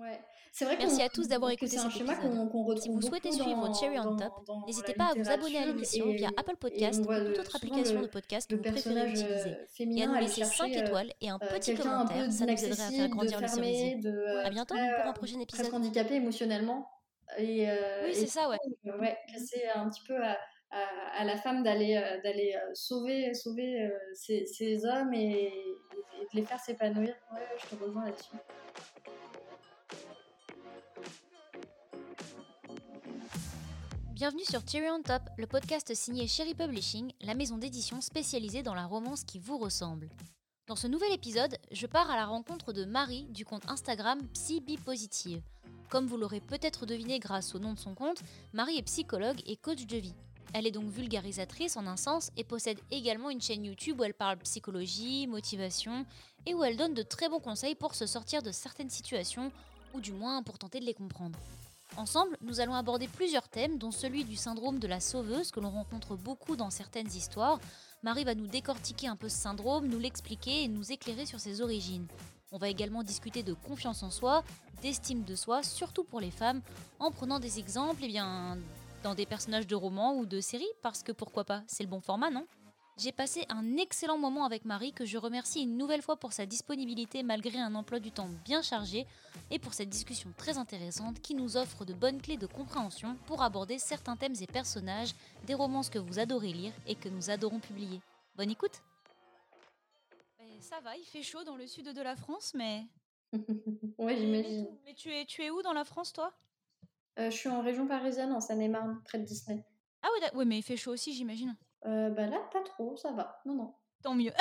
Ouais. C'est vrai Merci à tous d'avoir écouté cet schéma épisode. retrouve Si vous souhaitez suivre Cherry on Top, n'hésitez pas à vous abonner à l'émission via Apple Podcast ou toute autre application le- de podcast que vous préférez personnage utiliser. euh, Et à nous laisser 5 chercher euh, étoiles et un euh, petit un commentaire, ça nous aiderait à faire grandir le cerisier. euh, À bientôt pour un euh, prochain épisode. handicapé émotionnellement et, euh, Oui, c'est ça, ouais. euh, ouais, c'est un petit peu à, à- à la femme d'aller euh, d'aller euh, sauver sauver euh, ces, ces hommes et, et de les faire s'épanouir. Ouais, je te rejoins là-dessus. Bienvenue sur Cherry on Top, le podcast signé Cherry Publishing, la maison d'édition spécialisée dans la romance qui vous ressemble. Dans ce nouvel épisode, je pars à la rencontre de Marie du compte Instagram PsyBipositive. Comme vous l'aurez peut-être deviné grâce au nom de son compte, Marie est psychologue et coach de vie. Elle est donc vulgarisatrice en un sens et possède également une chaîne YouTube où elle parle psychologie, motivation et où elle donne de très bons conseils pour se sortir de certaines situations ou du moins pour tenter de les comprendre. Ensemble, nous allons aborder plusieurs thèmes, dont celui du syndrome de la sauveuse que l'on rencontre beaucoup dans certaines histoires. Marie va nous décortiquer un peu ce syndrome, nous l'expliquer et nous éclairer sur ses origines. On va également discuter de confiance en soi, d'estime de soi, surtout pour les femmes, en prenant des exemples eh bien, dans des personnages de romans ou de séries, parce que pourquoi pas, c'est le bon format, non? J'ai passé un excellent moment avec Marie que je remercie une nouvelle fois pour sa disponibilité malgré un emploi du temps bien chargé et pour cette discussion très intéressante qui nous offre de bonnes clés de compréhension pour aborder certains thèmes et personnages des romances que vous adorez lire et que nous adorons publier. Bonne écoute Ça va, il fait chaud dans le sud de la France, mais... ouais, j'imagine. Mais tu es, tu es où dans la France, toi? Euh, je suis en région parisienne, en Seine-et-Marne, près de Disney. Ah oui, oui, mais il fait chaud aussi, j'imagine. Euh, bah là, pas trop, ça va. Non, non. Tant mieux.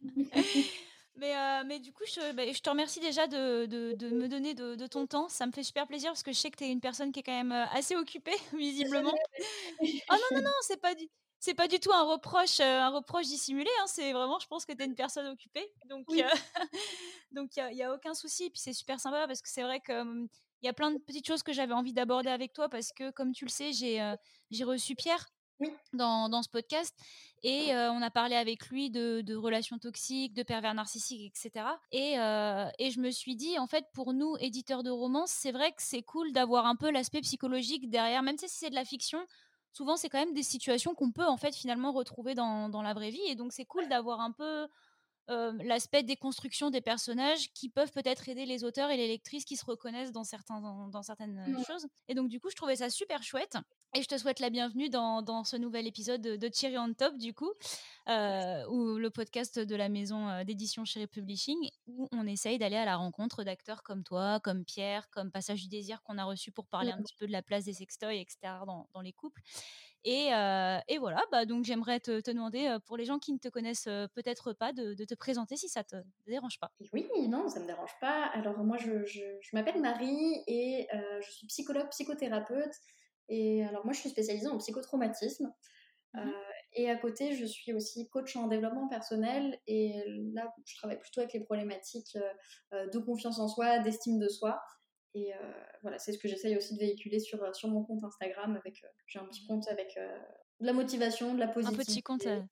mais, euh, mais du coup, je, bah, je te remercie déjà de, de, de me donner de, de, ton temps. Ça me fait super plaisir parce que je sais que tu es une personne qui est quand même euh, assez occupée, visiblement. oh non, non, non, c'est pas du... C'est pas du tout un reproche, euh, un reproche dissimulé. Hein, c'est vraiment, je pense que tu es une personne occupée. Donc, oui. euh, donc il n'y a, a, aucun souci. Et puis c'est super sympa parce que c'est vrai qu'il y a plein de petites choses que j'avais envie d'aborder avec toi parce que, comme tu le sais, j'ai euh, reçu Pierre oui. dans, dans, ce podcast et euh, on a parlé avec lui de, de, relations toxiques, de pervers narcissiques, etc. Et, euh, et, je me suis dit, en fait, pour nous, éditeurs de romans, c'est vrai que c'est cool d'avoir un peu l'aspect psychologique derrière, même si c'est de la fiction. Souvent, c'est quand même des situations qu'on peut en fait finalement retrouver dans, dans la vraie vie, et donc c'est cool d'avoir un peu euh, l'aspect déconstruction des personnages qui peuvent peut-être aider les auteurs et les lectrices qui se reconnaissent dans, certains, dans, dans certaines Mmh. choses. Et donc, du coup, je trouvais ça super chouette. Et je te souhaite la bienvenue dans, dans ce nouvel épisode de, de Cherry on Top, du coup, euh, ou le podcast de la maison d'édition Cherry Publishing, où on essaye d'aller à la rencontre d'acteurs comme toi, comme Pierre, comme Passage du Désir qu'on a reçu pour parler un Mmh. petit peu de la place des sextoys, etc., dans, dans les couples. Et, euh, et, voilà, bah, donc j'aimerais te, te, demander, euh, pour les gens qui ne te connaissent euh, peut-être pas, de, de, te présenter si ça te dérange pas. Oui, non, ça me dérange pas. Alors moi, je, je, je m'appelle Marie et euh, je suis psychologue, psychothérapeute. Et alors moi, je suis spécialisée en psychotraumatisme. Mmh Euh, et à côté, je suis aussi coach en développement personnel. Et là, je travaille plutôt avec les problématiques de confiance en soi, d'estime de soi. Et euh, voilà, c'est ce que j'essaye aussi de véhiculer sur, sur mon compte Instagram. Avec, euh, j'ai un petit compte avec euh, de la motivation, de la positivité. Un petit compte, euh,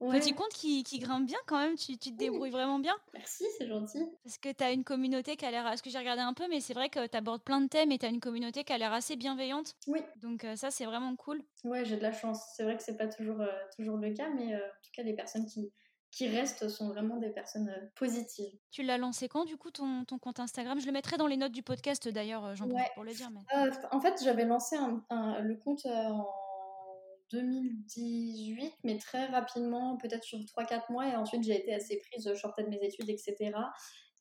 ouais. petit compte qui, qui, grimpe bien quand même. Tu, tu te débrouilles oui. vraiment bien. Merci, c'est gentil. Parce que tu as une communauté qui a l'air. Parce que j'ai regardé un peu, mais c'est vrai que tu abordes plein de thèmes et tu as une communauté qui a l'air assez bienveillante. Oui. Donc euh, ça, c'est vraiment cool. Ouais, j'ai de la chance. C'est vrai que c'est pas toujours, euh, toujours le cas, mais euh, en tout cas, les personnes qui, qui restent sont vraiment des personnes euh, positives. Tu l'as lancé quand, du coup, ton, ton, compte Instagram? Je le mettrai dans les notes du podcast, d'ailleurs, euh, j'en ouais. pour le dire. Mais... Euh, en fait, j'avais lancé un, un, le compte euh, en 2018, mais très rapidement, peut-être sur 3-4 mois, et ensuite j'ai été assez prise, je sortais de mes études, etc.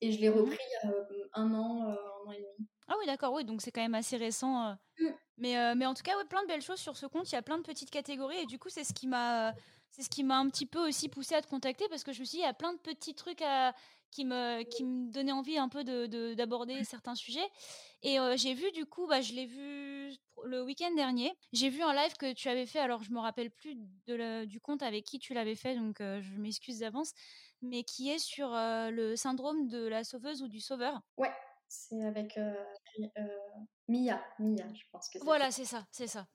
Et je l'ai repris mmh. un an, un an et demi. Ah oui, d'accord, oui, donc c'est quand même assez récent. Mmh. Mais, euh, mais en tout cas, ouais, plein de belles choses sur ce compte. Il y a plein de petites catégories et du coup, c'est ce qui m'a, c'est ce qui m'a un petit peu aussi poussé à te contacter parce que je me suis dit, il y a plein de petits trucs à, qui me, qui me donnaient envie un peu de, de, d'aborder certains sujets. Et euh, j'ai vu, du coup, bah, je l'ai vu le week-end dernier. J'ai vu un live que tu avais fait. Alors, je me rappelle plus de du compte avec qui tu l'avais fait, donc euh, je m'excuse d'avance. Mais qui est sur euh, le syndrome de la sauveuse ou du sauveur. Ouais. C'est avec euh, euh, Mia, Mia, je pense que c'est Voilà, c'est ça, c'est ça.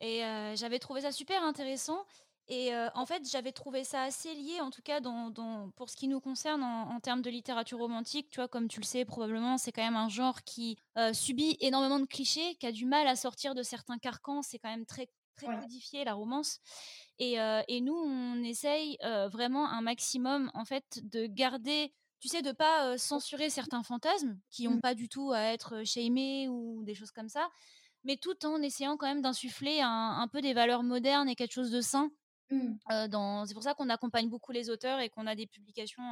Et euh, j'avais trouvé ça super intéressant. Et en fait, j'avais trouvé ça assez lié, en tout cas, dans, dans pour ce qui nous concerne en, termes de littérature romantique. Tu vois, comme tu le sais, probablement, c'est quand même un genre qui subit énormément de clichés, qui a du mal à sortir de certains carcans. C'est quand même très très codifié la romance. Et, et, nous, on essaye vraiment un maximum, en fait, de garder tu sais, de pas censurer certains fantasmes qui n'ont mmh. pas du tout à être shamés ou des choses comme ça, mais tout en essayant quand même d'insuffler un, peu des valeurs modernes et quelque chose de sain Mmh. c'est pour ça qu'on accompagne beaucoup les auteurs et qu'on a des publications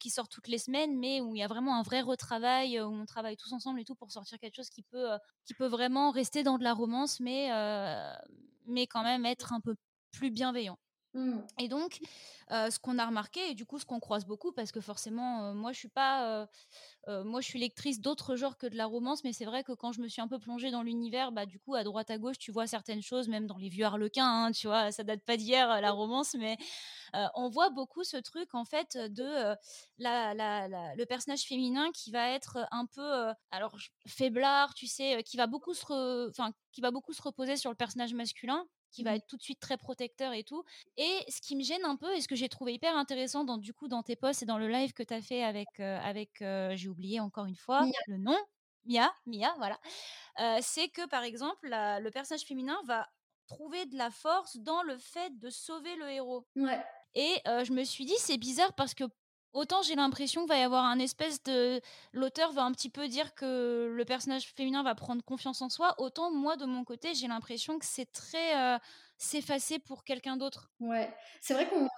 qui sortent toutes les semaines, mais où il y a vraiment un vrai retravail, où on travaille tous ensemble et tout pour sortir quelque chose qui peut, qui peut vraiment rester dans de la romance, mais quand même être un peu plus bienveillant. Mmh. Et donc, ce qu'on a remarqué, et du coup, ce qu'on croise beaucoup, parce que forcément, moi, je suis pas, moi, je suis lectrice d'autres genres que de la romance, mais c'est vrai que quand je me suis un peu plongée dans l'univers, bah, du coup, à droite à gauche, tu vois certaines choses, même dans les vieux harlequins, hein, tu vois, ça date pas d'hier la romance, mais on voit beaucoup ce truc en fait de la, la, le personnage féminin qui va être un peu, alors faiblard, tu sais, qui va beaucoup se, enfin, qui va beaucoup se reposer sur le personnage masculin qui va être tout de suite très protecteur et tout. Et ce qui me gêne un peu, et ce que j'ai trouvé hyper intéressant dans, du coup, dans tes posts et dans le live que tu as fait avec, avec j'ai oublié encore une fois le nom, Mia, Mia, voilà, c'est que par exemple, le personnage féminin va trouver de la force dans le fait de sauver le héros. Ouais. Et je me suis dit, c'est bizarre parce que Autant j'ai l'impression qu'il va y avoir un espèce de. L'auteur va un petit peu dire que le personnage féminin va prendre confiance en soi, autant moi de mon côté j'ai l'impression que c'est très. Euh, s'effacer pour quelqu'un d'autre. Ouais, c'est vrai qu'on,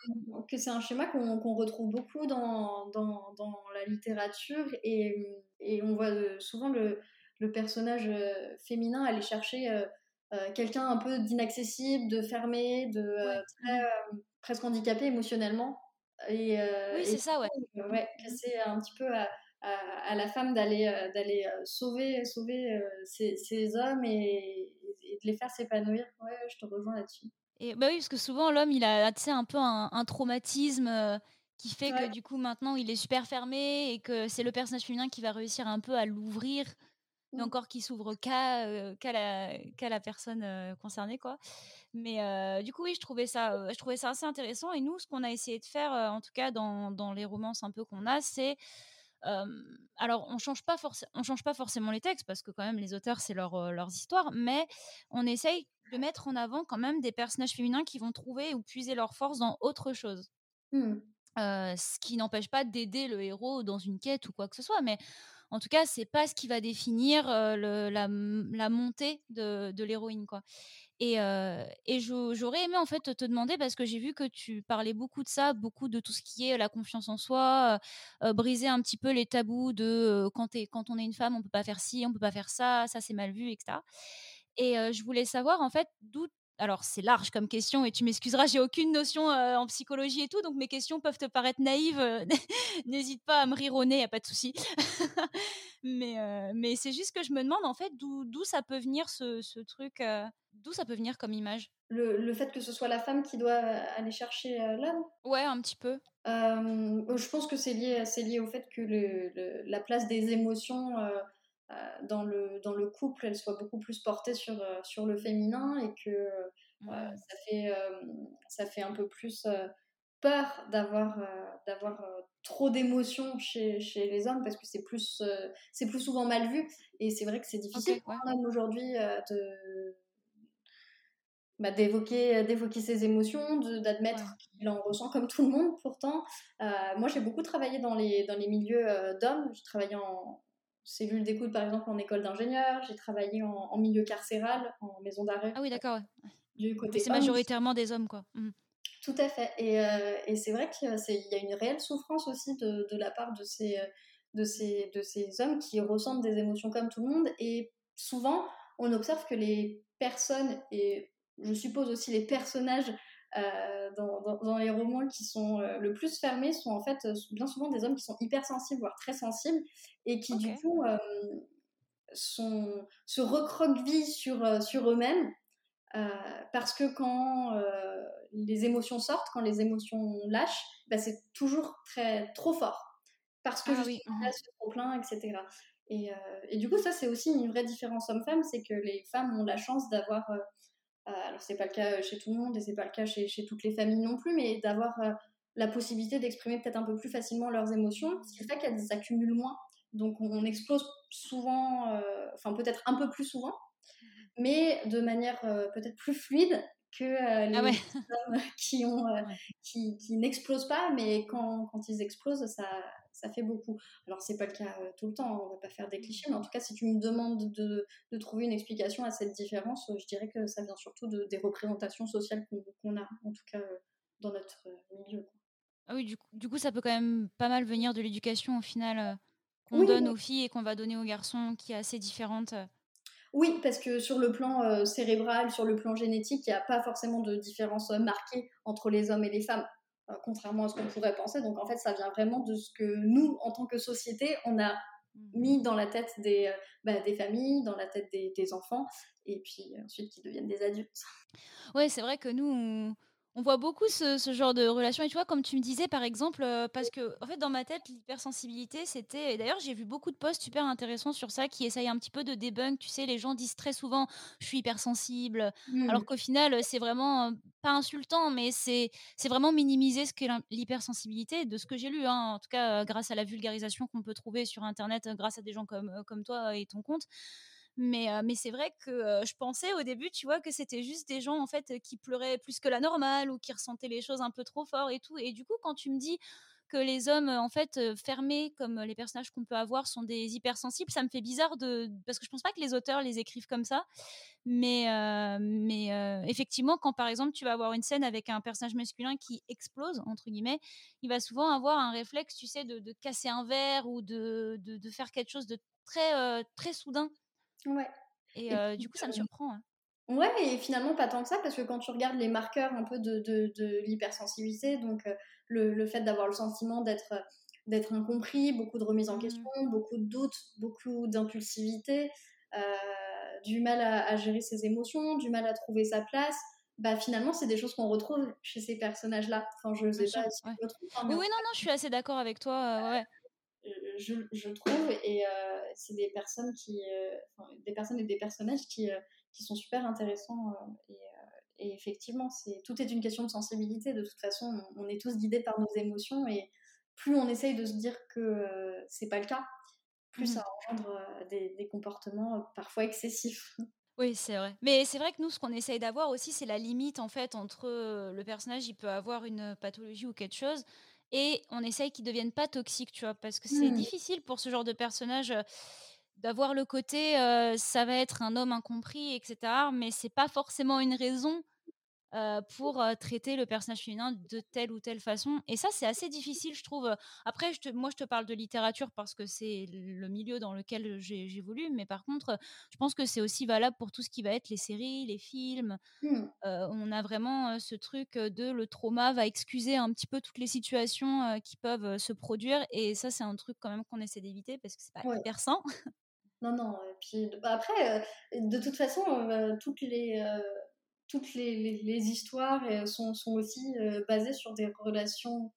que c'est un schéma qu'on, retrouve beaucoup dans, dans, dans, la littérature et, et on voit souvent le, le, personnage euh, féminin aller chercher euh, quelqu'un un peu d'inaccessible, de fermé, de très, presque handicapé émotionnellement et, euh, oui, c'est ça, ouais. ouais. C'est un petit peu à, à, la femme d'aller euh, d'aller euh, sauver sauver ces, ces, hommes et, de les faire s'épanouir. Ouais, je te rejoins là-dessus. Et bah oui, parce que souvent l'homme, il a un peu un, traumatisme qui fait que du coup maintenant il est super fermé et que c'est le personnage féminin qui va réussir un peu à l'ouvrir mmh. encore qui s'ouvre qu'à la, la, personne concernée quoi. Mais du coup oui, je trouvais ça je trouvais ça assez intéressant et nous ce qu'on a essayé de faire en tout cas dans, dans les romances un peu qu'on a, c'est alors on change pas on change pas forcément les textes parce que quand même les auteurs c'est leur, leurs histoires, mais on essaye de mettre en avant quand même des personnages féminins qui vont trouver ou puiser leur force dans autre chose. Mmh. ce qui n'empêche pas d'aider le héros dans une quête ou quoi que ce soit, mais en tout cas, c'est pas ce qui va définir la, montée de, de l'héroïne, quoi. Et, et j'aurais aimé en fait te demander parce que j'ai vu que tu parlais beaucoup de ça, beaucoup de tout ce qui est la confiance en soi, briser un petit peu les tabous de quand, quand on est une femme, on peut pas faire ci, on peut pas faire ça, ça c'est mal vu, etc. Et je voulais savoir en fait d'où alors c'est large comme question et tu m'excuseras, j'ai aucune notion en psychologie et tout, donc mes questions peuvent te paraître naïves. N'hésite pas à me rire au nez, y a pas de souci. mais mais c'est juste que je me demande en fait d'où ça peut venir ce, ce truc, d'où ça peut venir comme image? Le, le, fait que ce soit la femme qui doit aller chercher l'homme Ouais, un petit peu. je pense que c'est lié, lié au fait que le, la place des émotions euh, dans, le, dans le couple, elle soit beaucoup plus portée sur, euh, sur le féminin et que euh, ça, fait, ça fait un peu plus peur d'avoir d'avoir trop d'émotions chez, chez, les hommes parce que c'est plus c'est plus souvent mal vu et c'est vrai que c'est difficile pour un homme aujourd'hui de bah, d'évoquer d'évoquer ses émotions d'admettre qu'il en ressent comme tout le monde pourtant. Moi j'ai beaucoup travaillé dans les dans les milieux d'hommes. J'ai travaillé en, cellule d'écoute, par exemple, en école d'ingénieur. J'ai travaillé en, milieu carcéral, en maison d'arrêt. Ah oui, d'accord. Du côté c'est majoritairement des hommes, quoi. Mmh. Tout à fait. Et, euh, et c'est vrai qu'il y a une réelle souffrance aussi de, de, la part de ces, de, ces, de ces hommes qui ressentent des émotions comme tout le monde. Et souvent, on observe que les personnes, et je suppose aussi les personnages euh, dans, dans, les romans qui sont euh, le plus fermés sont en fait euh, bien souvent des hommes qui sont hypersensibles, voire très sensibles, et qui du coup sont, se recroquevillent sur, sur eux-mêmes. parce que quand les émotions sortent, quand les émotions lâchent, bah, c'est toujours très trop fort. Parce que ah, oui. Mmh ce trop plein, etc. Et, et, du coup, ça, c'est aussi une vraie différence homme-femme, c'est que les femmes ont la chance d'avoir alors c'est pas le cas chez tout le monde et c'est pas le cas chez, chez, toutes les familles non plus, mais d'avoir la possibilité d'exprimer peut-être un peu plus facilement leurs émotions, ce qui fait qu'elles s'accumulent moins. Donc on, explose souvent, enfin peut-être un peu plus souvent, mais de manière peut-être plus fluide que les ah hommes qui, ont, qui, qui n'explosent pas, mais quand, quand, ils explosent, ça, ça fait beaucoup. Alors, c'est pas le cas tout le temps, hein, on va pas faire des clichés, mais en tout cas, si tu me demandes de, de trouver une explication à cette différence, je dirais que ça vient surtout de, des représentations sociales qu'on a, en tout cas dans notre milieu. Ah oui, du coup, du coup, ça peut quand même pas mal venir de l'éducation au final qu'on donne aux filles et qu'on va donner aux garçons, qui est assez différente. Oui, parce que sur le plan euh, cérébral, sur le plan génétique, il n'y a pas forcément de différence euh, marquée entre les hommes et les femmes, euh, contrairement à ce qu'on pourrait penser. Donc en fait, ça vient vraiment de ce que nous, en tant que société, on a mmh. mis dans la tête des, bah, des familles, dans la tête des, des, enfants, et puis ensuite qui deviennent des adultes. Oui, c'est vrai que nous, on on voit beaucoup ce, genre de relation. Et tu vois, comme tu me disais, par exemple, euh, parce que, en fait, dans ma tête, l'hypersensibilité, c'était. D'ailleurs, j'ai vu beaucoup de posts super intéressants sur ça qui essayent un petit peu de debunk. Tu sais, les gens disent très souvent je suis hypersensible. Alors mmh. qu'au final, c'est vraiment euh, pas insultant, mais c'est vraiment minimiser ce qu'est l'hypersensibilité, de ce que j'ai lu, hein, en tout cas, euh, grâce à la vulgarisation qu'on peut trouver sur Internet, grâce à des gens comme, comme toi et ton compte. Mais, c'est vrai que je pensais au début, tu vois, que c'était juste des gens en fait qui pleuraient plus que la normale ou qui ressentaient les choses un peu trop fort et tout. Et du coup, quand tu me dis que les hommes en fait fermés comme les personnages qu'on peut avoir sont des hypersensibles, ça me fait bizarre de parce que je pense pas que les auteurs les écrivent comme ça. Mais effectivement, quand par exemple tu vas avoir une scène avec un personnage masculin qui explose entre guillemets, il va souvent avoir un réflexe, tu sais, de, casser un verre ou de faire quelque chose de très très soudain Ouais. Et, du coup, ça me surprend. Hein. Ouais, et finalement pas tant que ça, parce que quand tu regardes les marqueurs un peu de, de, de l'hypersensibilité, donc le, le, fait d'avoir le sentiment d'être d'être incompris, beaucoup de remise en mmh. question, beaucoup de doutes, beaucoup d'impulsivité, du mal à, gérer ses émotions, du mal à trouver sa place, bah finalement c'est des choses qu'on retrouve chez ces personnages-là. Enfin, je sais pas si ouais. hein, oui, oui, non, non, je suis assez d'accord avec toi. ouais je, je, trouve, et euh, c'est des personnes qui, euh, des personnes et des personnages qui, euh, qui sont super intéressants. Et, et, effectivement, c'est tout est une question de sensibilité. De toute façon, on, est tous guidés par nos émotions, et plus on essaye de se dire que c'est pas le cas, plus mmh ça engendre des, des comportements parfois excessifs. Oui, c'est vrai. Mais c'est vrai que nous, ce qu'on essaye d'avoir aussi, c'est la limite en fait entre le personnage, il peut avoir une pathologie ou quelque chose, et on essaye qu'ils deviennent pas toxiques, tu vois, parce que c'est mmh. difficile pour ce genre de personnage d'avoir le côté ça va être un homme incompris, etc. Mais c'est pas forcément une raison pour traiter le personnage féminin de telle ou telle façon. Et ça, c'est assez difficile, je trouve. Après, je te, moi, je te parle de littérature parce que c'est le milieu dans lequel j'évolue, mais par contre, je pense que c'est aussi valable pour tout ce qui va être les séries, les films. Mmh. on a vraiment ce truc de le trauma va excuser un petit peu toutes les situations qui peuvent se produire. Et ça, c'est un truc quand même qu'on essaie d'éviter parce que c'est pas hyper sain. Non, non. Et puis, bah, après, de toute façon, toutes les toutes les, les, histoires euh, sont, sont aussi euh, basées sur des relations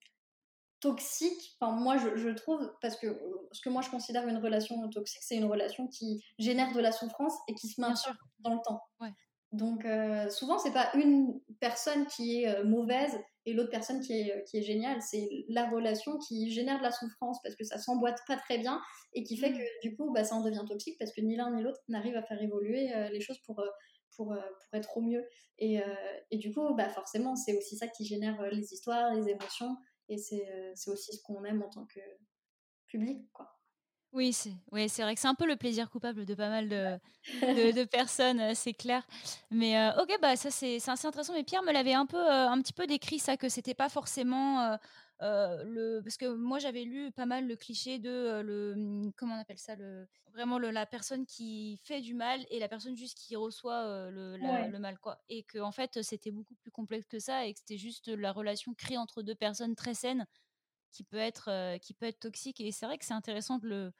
toxiques. Enfin, moi, je, je, trouve, parce que euh, ce que moi je considère une relation toxique, c'est une relation qui génère de la souffrance et qui se maintient dans le temps. Donc, souvent, c'est pas une personne qui est mauvaise et l'autre personne qui est, qui est géniale. C'est la relation qui génère de la souffrance parce que ça s'emboîte pas très bien et qui fait mmh. que du coup, bah, ça en devient toxique parce que ni l'un ni l'autre n'arrive à faire évoluer les choses pour pour, euh, pour être au mieux. Et, euh, et du coup, bah forcément, c'est aussi ça qui génère euh, les histoires, les émotions, et c'est aussi ce qu'on aime en tant que public, quoi. Oui, c'est oui, vrai que c'est un peu le plaisir coupable de pas mal de, de, personnes, c'est clair. Mais ok, bah ça c'est assez intéressant. Mais Pierre me l'avait un peu, un petit peu décrit ça, que c'était pas forcément le parce que moi j'avais lu pas mal le cliché de le mmh, comment on appelle ça le vraiment la personne qui fait du mal et la personne juste qui reçoit le, le, mal quoi. Et que en fait c'était beaucoup plus complexe que ça et que c'était juste la relation créée entre deux personnes très saines qui peut être qui peut être toxique. Et c'est vrai que c'est intéressant de le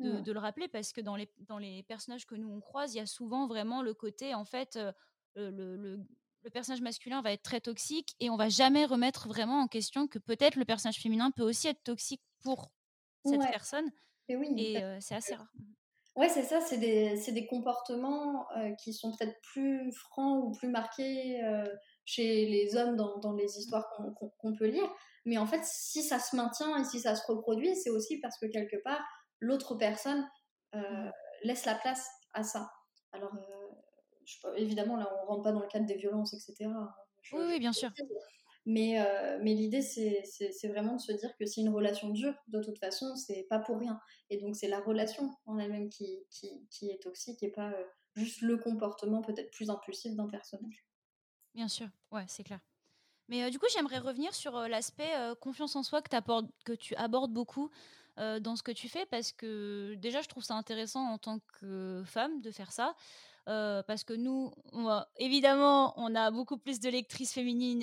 de, de, le rappeler parce que dans les dans les personnages que nous on croise il y a souvent vraiment le côté en fait le, le, le personnage masculin va être très toxique et on va jamais remettre vraiment en question que peut-être le personnage féminin peut aussi être toxique pour cette personne. Et oui. Et c'est assez rare. Ouais, c'est ça, c'est des, des, comportements qui sont peut-être plus francs ou plus marqués chez les hommes dans, dans les histoires qu'on peut lire. Mais en fait, si ça se maintient et si ça se reproduit, c'est aussi parce que quelque part, l'autre personne mmh. laisse la place à ça. Alors, évidemment, là, on rentre pas dans le cadre des violences, etc. oui, oui, bien sûr. Mais, euh, mais l'idée, c'est vraiment de se dire que si une relation dure, de toute façon, c'est pas pour rien. Et donc, c'est la relation en elle-même qui, qui, qui, est toxique et pas euh, juste le comportement peut-être plus impulsif d'un personnage. Bien sûr, ouais, c'est clair. Mais euh, du coup, j'aimerais revenir sur l'aspect confiance en soi que, que tu abordes beaucoup dans ce que tu fais parce que déjà, je trouve ça intéressant en tant que femme de faire ça. Parce que nous, évidemment, on a beaucoup plus de lectrices féminines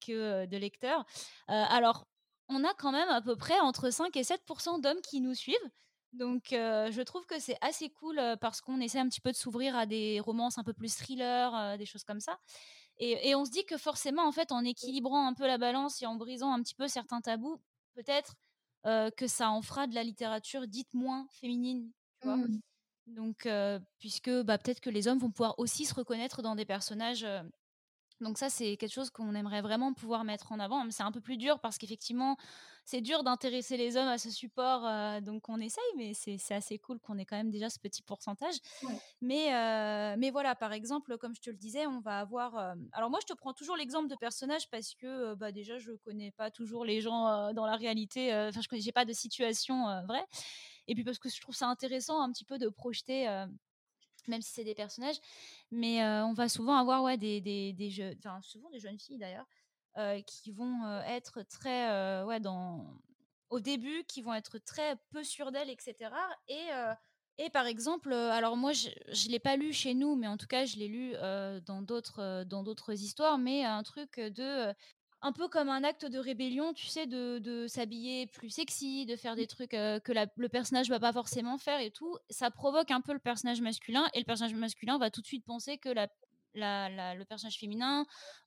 que de lecteurs. Alors, on a quand même à peu près entre 5 et 7% d'hommes qui nous suivent. Donc, je trouve que c'est assez cool parce qu'on essaie un petit peu de s'ouvrir à des romances un peu plus thriller, des choses comme ça. Et, on se dit que forcément, en fait, en équilibrant un peu la balance et en brisant un petit peu certains tabous, peut-être que ça en fera de la littérature dite moins féminine. Tu mmh. Donc, puisque bah, peut-être que les hommes vont pouvoir aussi se reconnaître dans des personnages. donc ça, c'est quelque chose qu'on aimerait vraiment pouvoir mettre en avant. C'est un peu plus dur parce qu'effectivement, c'est dur d'intéresser les hommes à ce support. donc on essaye, mais c'est assez cool qu'on ait quand même déjà ce petit pourcentage. Mais, mais voilà, par exemple, comme je te le disais, on va avoir... alors moi, je te prends toujours l'exemple de personnages parce que bah, déjà, je connais pas toujours les gens dans la réalité. Enfin, je n'ai pas de situation vraie. Et puis parce que je trouve ça intéressant un petit peu de projeter, même si c'est des personnages, mais on va souvent avoir ouais, des, des, des jeunes, enfin souvent des jeunes filles d'ailleurs, qui vont être très, ouais, dans, au début, qui vont être très peu sûres d'elles, etc. Et, et par exemple, alors moi je ne l'ai pas lu chez nous, mais en tout cas je l'ai lu dans d'autres dans d'autres histoires, mais un truc de un peu comme un acte de rébellion, tu sais, de, s'habiller plus sexy, de faire des trucs que le personnage va pas forcément faire et tout. Ça provoque un peu le personnage masculin et le personnage masculin va tout de suite penser que la, le personnage féminin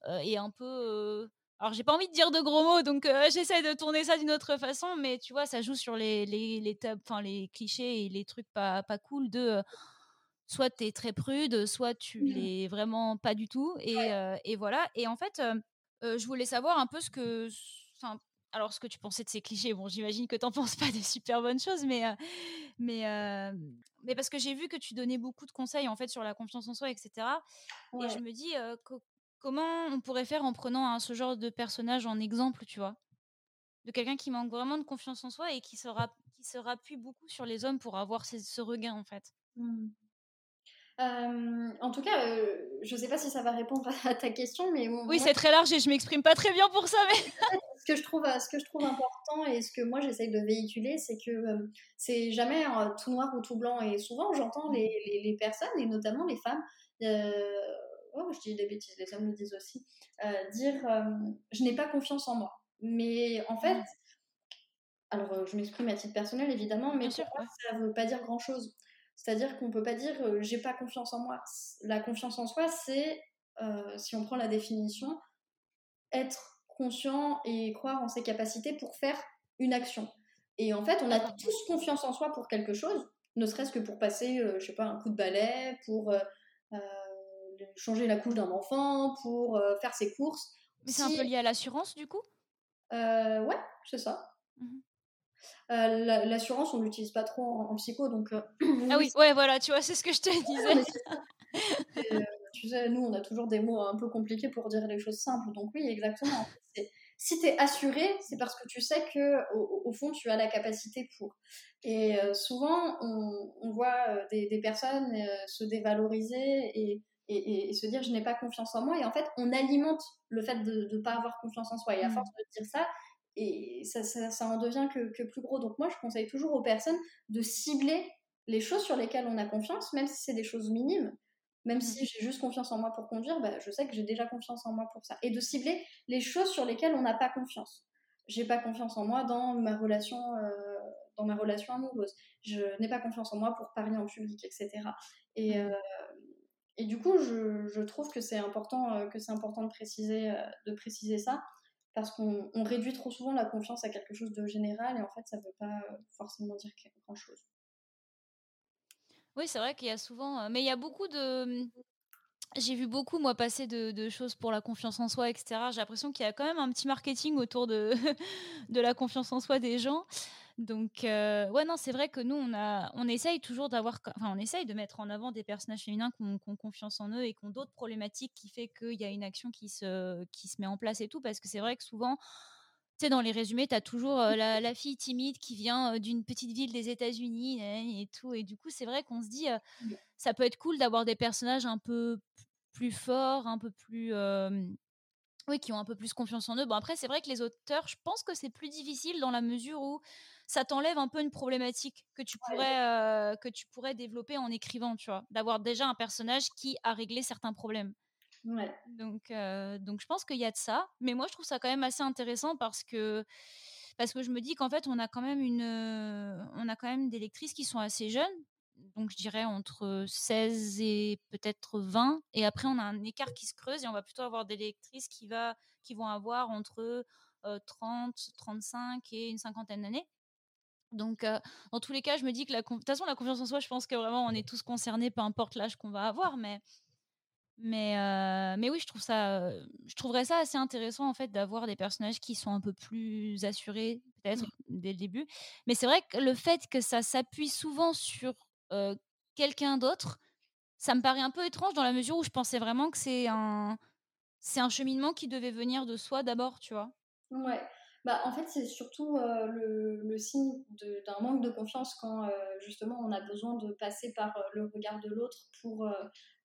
est un peu. Alors, j'ai pas envie de dire de gros mots, donc j'essaie de tourner ça d'une autre façon, mais tu vois, ça joue sur les, les, les, les clichés et les trucs pas, pas cool de soit tu es très prude, soit tu mmh l'es vraiment pas du tout. Et, et voilà. Et en fait, je voulais savoir un peu ce que, enfin, alors ce que tu pensais de ces clichés. Bon, j'imagine que tu n'en penses pas des super bonnes choses, mais mais mais parce que j'ai vu que tu donnais beaucoup de conseils en fait sur la confiance en soi, etc. Et je me dis comment on pourrait faire en prenant ce genre de personnage en exemple, tu vois, de quelqu'un qui manque vraiment de confiance en soi et qui sera qui se rappuie beaucoup sur les hommes pour avoir ce, regain en fait. Mmh. Euh, en tout cas, euh, je ne sais pas si ça va répondre à ta question, mais oui, c'est très large et je m'exprime pas très bien pour ça. Mais ce que je trouve, ce que je trouve important et ce que moi j'essaye de véhiculer, c'est que euh, c'est jamais tout noir ou tout blanc. Et souvent, j'entends les, les, personnes et notamment les femmes. Oh, je dis des bêtises, les hommes le disent aussi. dire, je n'ai pas confiance en moi. Mais en fait, alors je m'exprime à titre personnel évidemment, mais ça ne veut pas dire grand chose. C'est-à-dire qu'on ne peut pas dire euh, j'ai pas confiance en moi. La confiance en soi, c'est, euh, si on prend la définition, être conscient et croire en ses capacités pour faire une action. Et en fait, on a tous confiance en soi pour quelque chose, ne serait-ce que pour passer, euh, je sais pas, un coup de balai, pour changer la couche d'un enfant, pour faire ses courses. Mais c'est un peu lié à l'assurance, du coup? Ouais, c'est ça. Mmh euh, l'assurance, on l'utilise pas trop en, psycho, donc. Euh, ah oui, ouais, voilà, tu vois, c'est ce que je te disais. Euh, tu sais, nous, on a toujours des mots un peu compliqués pour dire les choses simples, donc oui, exactement. si tu es assuré, c'est parce que tu sais que au, fond, tu as la capacité pour. Et souvent, on, voit des, personnes se dévaloriser et, et, se dire je n'ai pas confiance en moi. Et en fait, on alimente le fait de ne pas avoir confiance en soi. Et à mmh. force de dire ça, et ça, ça, en devient que, plus gros. Donc moi, je conseille toujours aux personnes de cibler les choses sur lesquelles on a confiance, même si c'est des choses minimes. Même si mmh. j'ai juste confiance en moi pour conduire, bah, je sais que j'ai déjà confiance en moi pour ça. Et de cibler les choses sur lesquelles on n'a pas confiance. J'ai pas confiance en moi dans ma relation, euh, dans ma relation amoureuse. Je n'ai pas confiance en moi pour parler en public, etc. Et, mmh. euh, et du coup, je, je trouve que c'est important, euh, que c'est important de préciser, de préciser ça parce qu'on réduit trop souvent la confiance à quelque chose de général et en fait ça ne veut pas forcément dire grand chose. Oui, c'est vrai qu'il y a souvent, mais il y a beaucoup de mmh, j'ai vu beaucoup, moi, passer de, choses pour la confiance en soi, etc. J'ai l'impression qu'il y a quand même un petit marketing autour de, de la confiance en soi des gens. Donc, euh, ouais, non, c'est vrai que nous, on, a, on essaye toujours d'avoir, enfin, on essaye de mettre en avant des personnages féminins qui ont, confiance en eux et qui ont d'autres problématiques qui fait qu'il y a une action qui se, qui se met en place et tout. Parce que c'est vrai que souvent, tu sais, dans les résumés, tu as toujours euh, la, fille timide qui vient euh, d'une petite ville des États-Unis et tout. Et du coup, c'est vrai qu'on se dit, ça peut être cool d'avoir des personnages un peu plus forts, un peu plus. oui, qui ont un peu plus confiance en eux. Bon, après, c'est vrai que les auteurs, je pense que c'est plus difficile dans la mesure où ça t'enlève un peu une problématique que tu pourrais, que tu pourrais développer en écrivant, tu vois? D'avoir déjà un personnage qui a réglé certains problèmes. Ouais. Donc, donc, je pense qu'il y a de ça. Mais moi, je trouve ça quand même assez intéressant parce que parce que je me dis qu'en fait, on a quand même une, on a quand même des lectrices qui sont assez jeunes, donc je dirais entre 16 et peut-être 20. Et après, on a un écart qui se creuse et on va plutôt avoir des lectrices qui, va, qui vont avoir entre 30, 35 et une cinquantaine d'années. Donc, dans tous les cas, je me dis que la, de toute façon, la confiance en soi, je pense que vraiment, on est tous concernés, peu importe l'âge qu'on va avoir. Mais, mais, mais oui, je trouve ça, je trouverais ça assez intéressant en fait d'avoir des personnages qui sont un peu plus assurés, peut-être mmh. dès le début. Mais c'est vrai que le fait que ça s'appuie souvent sur quelqu'un d'autre, ça me paraît un peu étrange dans la mesure où je pensais vraiment que c'est un, c'est un cheminement qui devait venir de soi d'abord, tu vois? Ouais. Bah, en fait, c'est surtout le, le, signe d'un manque de confiance quand justement on a besoin de passer par le regard de l'autre pour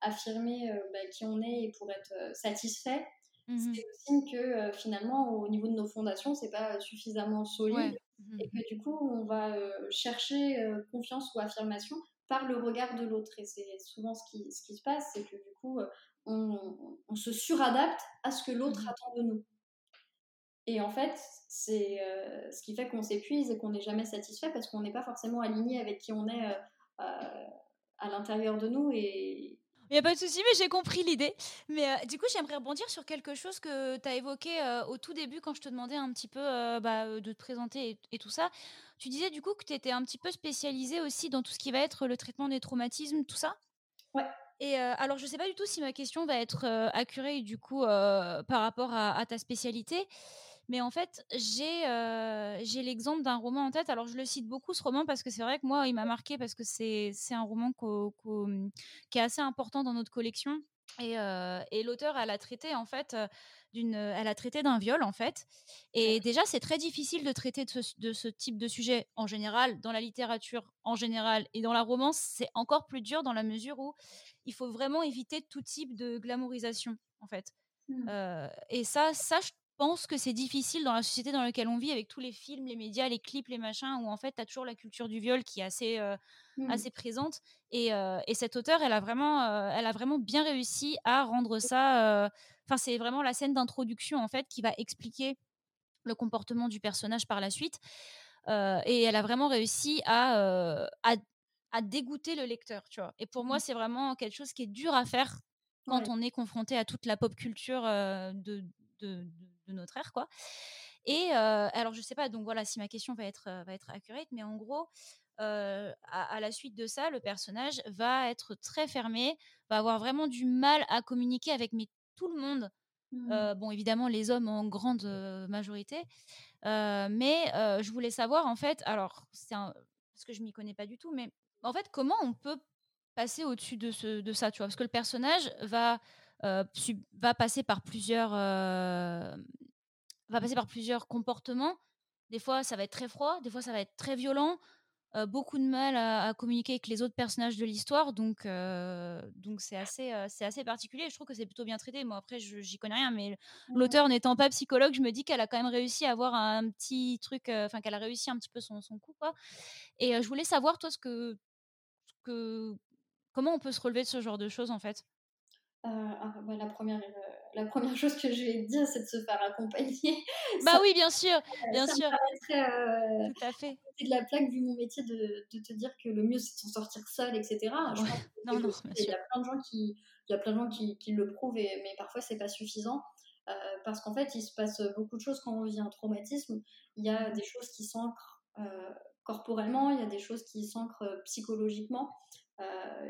affirmer bah, qui on est et pour être satisfait. Mmh c'est le signe que finalement, au niveau de nos fondations, c'est pas suffisamment solide mmh et que du coup, on va chercher confiance ou affirmation par le regard de l'autre. Et c'est souvent ce qui, ce qui se passe, c'est que du coup, euh, on, on, se suradapte à ce que l'autre mmh attend de nous. Et en fait, c'est euh, ce qui fait qu'on s'épuise et qu'on n'est jamais satisfait parce qu'on n'est pas forcément aligné avec qui on est euh, à l'intérieur de nous. Et, il n'y a pas de souci, mais j'ai compris l'idée. Mais du coup, j'aimerais rebondir sur quelque chose que tu as évoqué au tout début quand je te demandais un petit peu bah, de te présenter et, et, tout ça. Tu disais du coup que tu étais un petit peu spécialisée aussi dans tout ce qui va être le traitement des traumatismes, tout ça? Ouais. Et alors, je ne sais pas du tout si ma question va être accurée du coup par rapport à, ta spécialité. Mais en fait, j'ai j'ai l'exemple d'un roman en tête. Alors, je le cite beaucoup, ce roman, parce que c'est vrai que moi, il m'a marqué parce que c'est un roman qui est assez important dans notre collection. Et, et l'auteur, elle a traité en fait d'une, elle a traité d'un viol en fait. Et déjà, c'est très difficile de traiter de ce, type de sujet en général, dans la littérature en général, et dans la romance, c'est encore plus dur dans la mesure où il faut vraiment éviter tout type de glamourisation en fait. Mmh. et ça, ça, je pense que c'est difficile dans la société dans laquelle on vit, avec tous les films, les médias, les clips, les machins, où en fait, tu as toujours la culture du viol qui est assez, mmh. assez présente. Et, et, cette auteure, elle a, vraiment, elle a vraiment bien réussi à rendre ça. Enfin, c'est vraiment la scène d'introduction, en fait, qui va expliquer le comportement du personnage par la suite. et elle a vraiment réussi à, à, à, dégoûter le lecteur, tu vois. Et pour moi, mmh. c'est vraiment quelque chose qui est dur à faire quand on est confronté à toute la pop culture de, de, de notre ère, quoi. Et alors, je sais pas, donc voilà, si ma question va être, va être accurate, mais en gros, à, la suite de ça, le personnage va être très fermé, va avoir vraiment du mal à communiquer avec mais, tout le monde. Mmh. bon, évidemment, les hommes en grande majorité. mais je voulais savoir, en fait, alors, c'est parce que je m'y connais pas du tout, mais en fait, comment on peut passer au-dessus de, ce, de ça, tu vois? Parce que le personnage va va passer par plusieurs euh, va passer par plusieurs comportements. Des fois, ça va être très froid, des fois, ça va être très violent. Euh, beaucoup de mal à, communiquer avec les autres personnages de l'histoire, donc donc c'est assez c'est assez particulier. Je trouve que c'est plutôt bien traité. Moi, après, j'y connais rien, mais l'auteur n'étant pas psychologue, je me dis qu'elle a quand même réussi à avoir un petit truc, enfin qu'elle a réussi un petit peu son, son coup, quoi. Et je voulais savoir toi ce que, ce que comment on peut se relever de ce genre de choses en fait? Euh, ah, bah, la, première, euh, la première chose que je vais dire, c'est de se faire accompagner. Bah oui, bien sûr, bien ça sûr. Me Tout à fait. C'est de la plaque, vu mon métier, de, de, te dire que le mieux, c'est de s'en sortir seul, etc. non, non, il y a plein de gens qui, il y a plein de gens qui, qui le prouvent, et, mais parfois, c'est pas suffisant. Euh, parce qu'en fait, il se passe beaucoup de choses quand on vit un traumatisme. Il y a des choses qui s'ancrent corporellement, il y a des choses qui s'ancrent psychologiquement.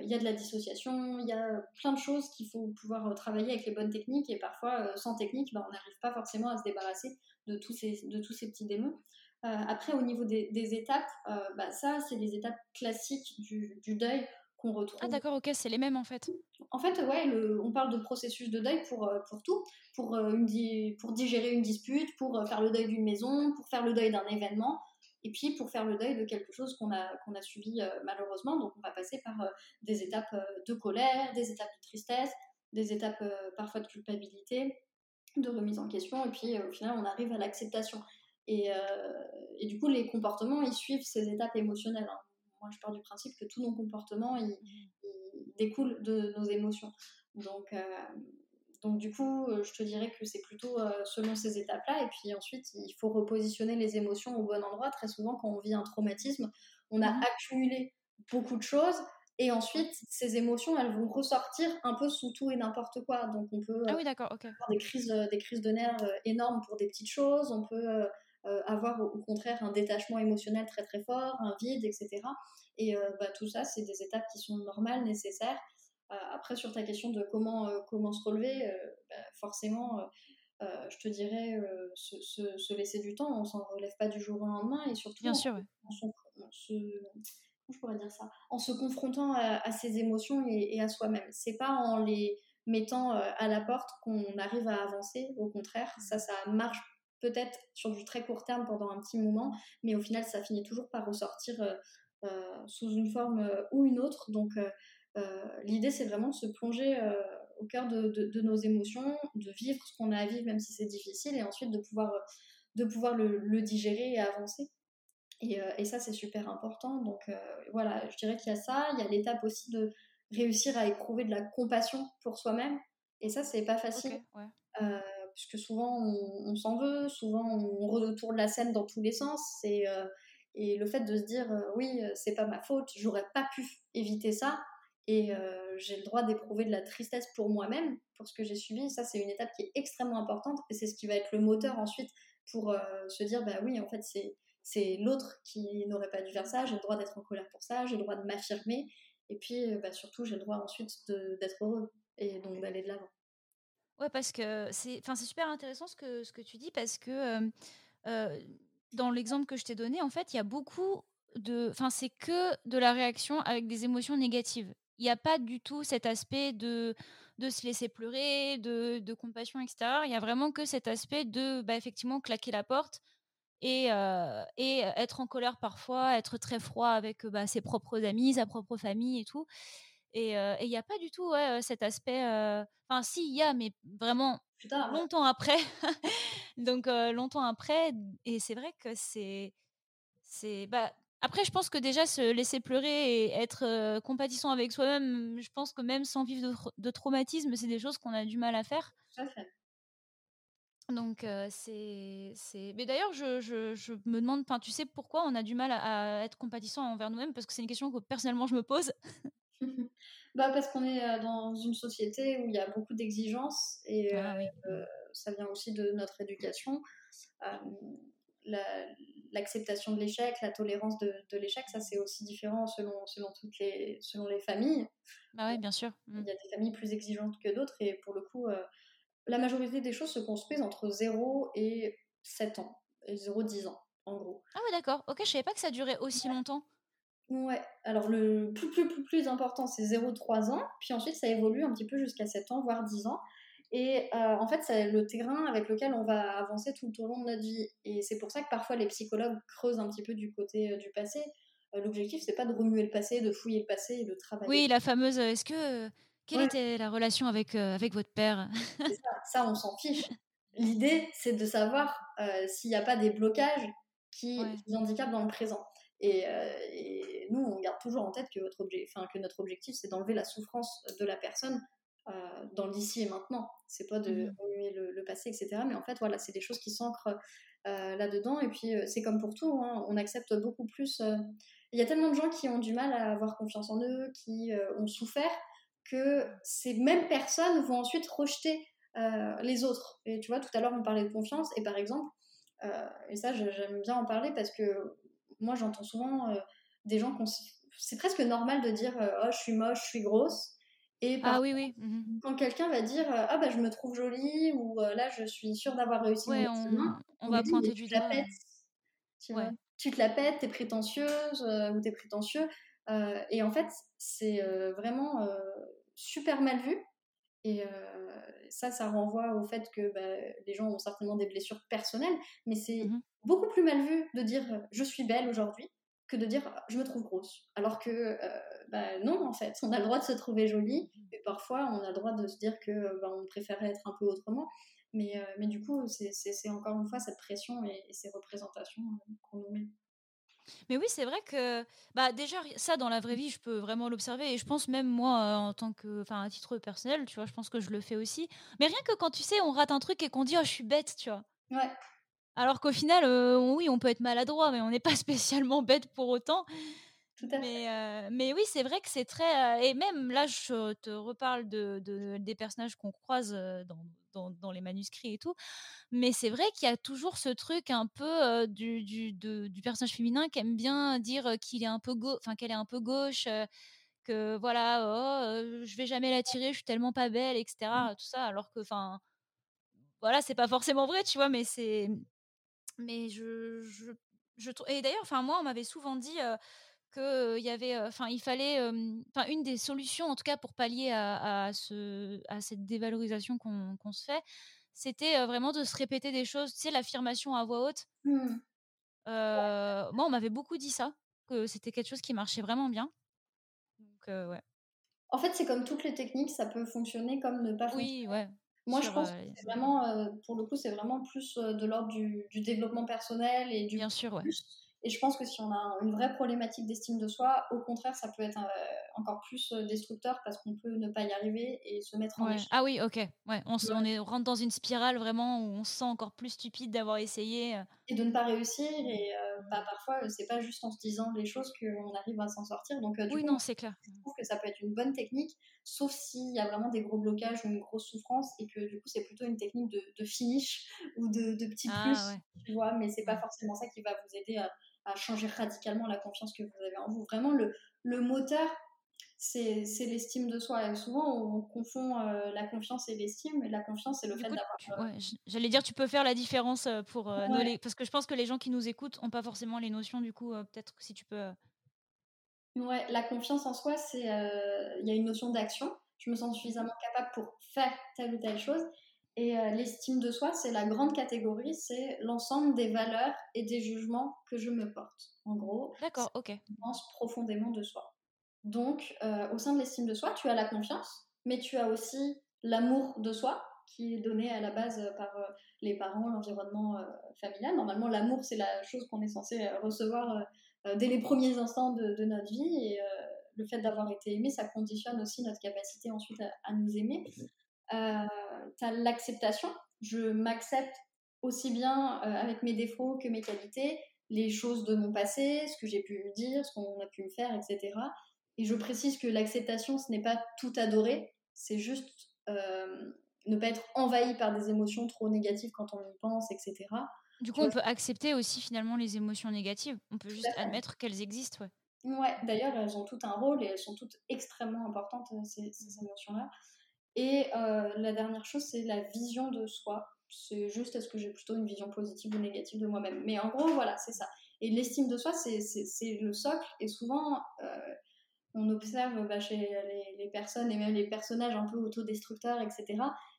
Il y a de la dissociation, il y a plein de choses qu'il faut pouvoir travailler avec les bonnes techniques et parfois sans technique, bah, on n'arrive pas forcément à se débarrasser de tous ces, de tous ces petits démons. après, au niveau des, étapes, bah, ça, c'est les étapes classiques du, du deuil qu'on retrouve. Ah d'accord, ok, c'est les mêmes en fait. En fait, ouais, on parle de processus de deuil pour, pour tout, pour, une, pour digérer une dispute, pour faire le deuil d'une maison, pour faire le deuil d'un événement et puis pour faire le deuil de quelque chose qu'on a, qu'on a subi euh, malheureusement. Donc on va passer par euh, des étapes euh, de colère, des étapes de tristesse, des étapes parfois de culpabilité, de remise en question, et puis au final on arrive à l'acceptation. Et, et, du coup les comportements, ils suivent ces étapes émotionnelles. Hein. Moi je pars du principe que tous nos comportements, ils, ils découlent de nos émotions. Donc, donc du coup, euh, je te dirais que c'est plutôt euh, selon ces étapes-là. Et puis ensuite, il faut repositionner les émotions au bon endroit. Très souvent, quand on vit un traumatisme, on a mmh accumulé beaucoup de choses. Et ensuite, ces émotions, elles vont ressortir un peu sous tout et n'importe quoi. Donc on peut ah oui, d'accord, ok. avoir des crises, des crises de nerfs euh, énormes pour des petites choses. On peut avoir au contraire un détachement émotionnel très très fort, un vide, etc. Et bah, tout ça, c'est des étapes qui sont normales, nécessaires. Euh, après, sur ta question de comment, euh, comment se relever, euh, bah, forcément, je te dirais se, laisser du temps. On s'en relève pas du jour au lendemain et surtout Bien sûr, en, se, je pourrais dire ça? En se confrontant à, ses émotions et, à soi-même. C'est pas en les mettant à la porte qu'on arrive à avancer. Au contraire, ça, ça marche peut-être sur du très court terme pendant un petit moment, mais au final, ça finit toujours par ressortir sous une forme ou une autre. Donc, l'idée, c'est vraiment de se plonger euh, au cœur de, nos émotions, de vivre ce qu'on a à vivre, même si c'est difficile, et ensuite de pouvoir, de pouvoir le, digérer et avancer. Et, euh, et ça, c'est super important. Donc voilà, je dirais qu'il y a ça. Il y a l'étape aussi de réussir à éprouver de la compassion pour soi-même. Et ça, c'est pas facile. puisque souvent, on, s'en veut, souvent, on retourne la scène dans tous les sens. Et, et le fait de se dire, oui, c'est pas ma faute, j'aurais pas pu éviter ça, et euh, j'ai le droit d'éprouver de la tristesse pour moi-même, pour ce que j'ai subi. Ça, c'est une étape qui est extrêmement importante et c'est ce qui va être le moteur ensuite pour euh, se dire bah oui, en fait, c'est, c'est l'autre qui n'aurait pas dû faire ça, j'ai le droit d'être en colère pour ça, j'ai le droit de m'affirmer et puis euh, bah, surtout, j'ai le droit ensuite d'être heureux et donc d'aller de l'avant. Ouais, parce que c'est, c'est super intéressant ce que, ce que tu dis parce que dans l'exemple que je t'ai donné, en fait, il y a beaucoup de. Enfin, c'est que de la réaction avec des émotions négatives il n'y a pas du tout cet aspect de, de se laisser pleurer, de, de compassion, etc. Il y a vraiment que cet aspect de, bah, effectivement, claquer la porte et, et être en colère parfois, être très froid avec bah, ses propres amis, sa propre famille et tout. Et il n'y a pas du tout cet aspect. Enfin, si, il y a, mais vraiment longtemps après. Donc, longtemps après. Et c'est vrai que c'est. c'est bah, après, je pense que déjà se laisser pleurer et être compatissant avec soi-même, je pense que même sans vivre de, traumatisme, c'est des choses qu'on a du mal à faire. Tout à fait. Donc c'est, c'est. Mais d'ailleurs, je, je, je, me demande, tu sais pourquoi on a du mal à, être compatissant envers nous-mêmes? Parce que c'est une question que personnellement je me pose. bah parce qu'on est dans une société où il y a beaucoup d'exigences et ah ça vient aussi de notre éducation l'acceptation de l'échec, la tolérance de, l'échec, ça c'est aussi différent selon, selon, toutes les, selon les familles. Bah oui, bien sûr. Il y a des familles plus exigeantes que d'autres et pour le coup, euh, la majorité des choses se construisent entre 0 et 7 ans, 0-10 ans en gros. Ah ouais, d'accord. Ok, je savais pas que ça durait aussi longtemps. Ouais, alors le plus, plus, plus, plus important c'est 0-3 ans, puis ensuite ça évolue un petit peu jusqu'à 7 ans, voire 10 ans. Et euh, en fait, c'est le terrain avec lequel on va avancer tout au long de notre vie. Et c'est pour ça que parfois les psychologues creusent un petit peu du côté euh, du passé. Euh, l'objectif, c'est pas de remuer le passé, de fouiller le passé et de travailler. Oui, la fameuse. Est-ce que quelle était la relation avec avec votre père? Ça, ça, on s'en fiche. L'idée, c'est de savoir s'il n'y a pas des blocages qui nous handicapent dans le présent. Et, et, nous, on garde toujours en tête que, votre enfin, que notre objectif, c'est d'enlever la souffrance de la personne euh, dans l'ici et maintenant. C'est pas de mmh remuer le, passé, etc. Mais en fait, voilà, c'est des choses qui s'ancrent euh, là-dedans. Et puis, euh, c'est comme pour tout, hein, on accepte beaucoup plus. Il y a tellement de gens qui ont du mal à avoir confiance en eux, qui ont souffert, que ces mêmes personnes vont ensuite rejeter les autres. Et tu vois, tout à l'heure, on parlait de confiance. Et par exemple, et ça, j'aime bien en parler parce que moi, j'entends souvent des gens c'est presque normal de dire oh je suis moche, je suis grosse. Et ah oui oui. Mmh quand quelqu'un va dire ah bah je me trouve jolie ou là je suis sûre d'avoir réussi ouais, on, on, va pointer du doigt. Tu, ouais. tu te la pètes, t'es prétentieuse ou t'es prétentieux. et en fait, c'est vraiment super mal vu. Et ça, ça renvoie au fait que bah, les gens ont certainement des blessures personnelles, mais c'est mmh beaucoup plus mal vu de dire je suis belle aujourd'hui que de dire je me trouve grosse. Alors que bah, non, en fait, on a le droit de se trouver jolie, et parfois on a le droit de se dire que bah, on préférait être un peu autrement. Mais, mais du coup, c'est encore une fois cette pression et, et ces représentations qu'on nous met. Mais oui, c'est vrai que bah déjà ça dans la vraie vie, je peux vraiment l'observer et je pense même moi en tant que enfin à titre personnel, tu vois, je pense que je le fais aussi. Mais rien que quand tu sais, on rate un truc et qu'on dit oh je suis bête, tu vois. Ouais. Alors qu'au final oui, on peut être maladroit mais on n'est pas spécialement bête pour autant. Tout à mais, fait. mais oui, c'est vrai que c'est très. et même là, je te reparle de, de des personnages qu'on croise dans, dans, dans, les manuscrits et tout. Mais c'est vrai qu'il y a toujours ce truc un peu du, du, du, personnage féminin qui aime bien dire qu'il est un peu enfin qu'elle est un peu gauche, que voilà, oh, je vais jamais l'attirer, je suis tellement pas belle, etc. Mmh. Tout ça, alors que, enfin, voilà, c'est pas forcément vrai, tu vois, mais c'est, mais je, je, je et d'ailleurs, enfin moi, on m'avait souvent dit que il y avait, enfin, il fallait, enfin, une des solutions, en tout cas, pour pallier à, à ce, à cette dévalorisation qu'on se fait, c'était vraiment de se répéter des choses, tu sais, l'affirmation à voix haute. Mmh. Moi, on m'avait beaucoup dit ça, que c'était quelque chose qui marchait vraiment bien. Donc, ouais. En fait, c'est comme toutes les techniques, ça peut fonctionner comme ne pas fonctionner. Oui, ouais. Moi, je pense que c'est vraiment, pour le coup, c'est vraiment plus de l'ordre du, du, développement personnel et du bien sûr, ouais. Et je pense que si on a une vraie problématique d'estime de soi, au contraire, ça peut être encore plus destructeur parce qu'on peut ne pas y arriver et se mettre en échec. Ah oui, ok. Ouais. On, on, est, rentre dans une spirale vraiment où on se sent encore plus stupide d'avoir essayé. Et de ne pas réussir. Et bah, parfois, c'est pas juste en se disant les choses qu'on arrive à s'en sortir. Donc, du oui, coup, non, c'est clair. Je trouve que ça peut être une bonne technique, sauf s'il y a vraiment des gros blocages ou une grosse souffrance et que du coup, c'est plutôt une technique de, de finish ou de, de petits ah, plus. Tu vois, mais c'est pas forcément ça qui va vous aider à à changer radicalement la confiance que vous avez en vous. Vraiment, le, le moteur, c'est l'estime de soi. Et souvent, on confond euh, la confiance et l'estime. La confiance, c'est le fait d'avoir. Ouais, J'allais dire, tu peux faire la différence euh, pour euh, parce que je pense que les gens qui nous écoutent n'ont pas forcément les notions. Du coup, peut-être si tu peux. Ouais, la confiance en soi, c'est il y a une notion d'action. Je me sens suffisamment capable pour faire telle ou telle chose. Et euh, l'estime de soi, c'est la grande catégorie, c'est l'ensemble des valeurs et des jugements que je me porte. En gros, d'accord, ok. Pense profondément de soi. Donc, euh, au sein de l'estime de soi, tu as la confiance, mais tu as aussi l'amour de soi, qui est donné à la base euh, par les parents, l'environnement familial. Normalement, l'amour, c'est la chose qu'on est censé recevoir dès les premiers instants de, notre vie. Et le fait d'avoir été aimé, ça conditionne aussi notre capacité ensuite à nous aimer. Euh, tu as l'acceptation. Je m'accepte aussi bien euh, avec mes défauts que mes qualités, les choses de mon passé, ce que j'ai pu me dire, ce qu'on a pu me faire, etc. Et je précise que l'acceptation, ce n'est pas tout adorer, c'est juste euh, ne pas être envahi par des émotions trop négatives quand on y pense, etc. Du coup, on peut accepter aussi finalement les émotions négatives. On peut juste admettre qu'elles existent. Ouais, ouais d'ailleurs, elles ont toutes un rôle et elles sont toutes extrêmement importantes, ces, ces émotions-là. Et euh, la dernière chose, c'est la vision de soi. C'est juste est-ce que j'ai plutôt une vision positive ou négative de moi-même? Mais en gros, voilà, c'est ça. Et l'estime de soi, c'est le socle. Et souvent, euh, on observe bah, chez les, les, personnes et même les personnages un peu autodestructeurs, etc.,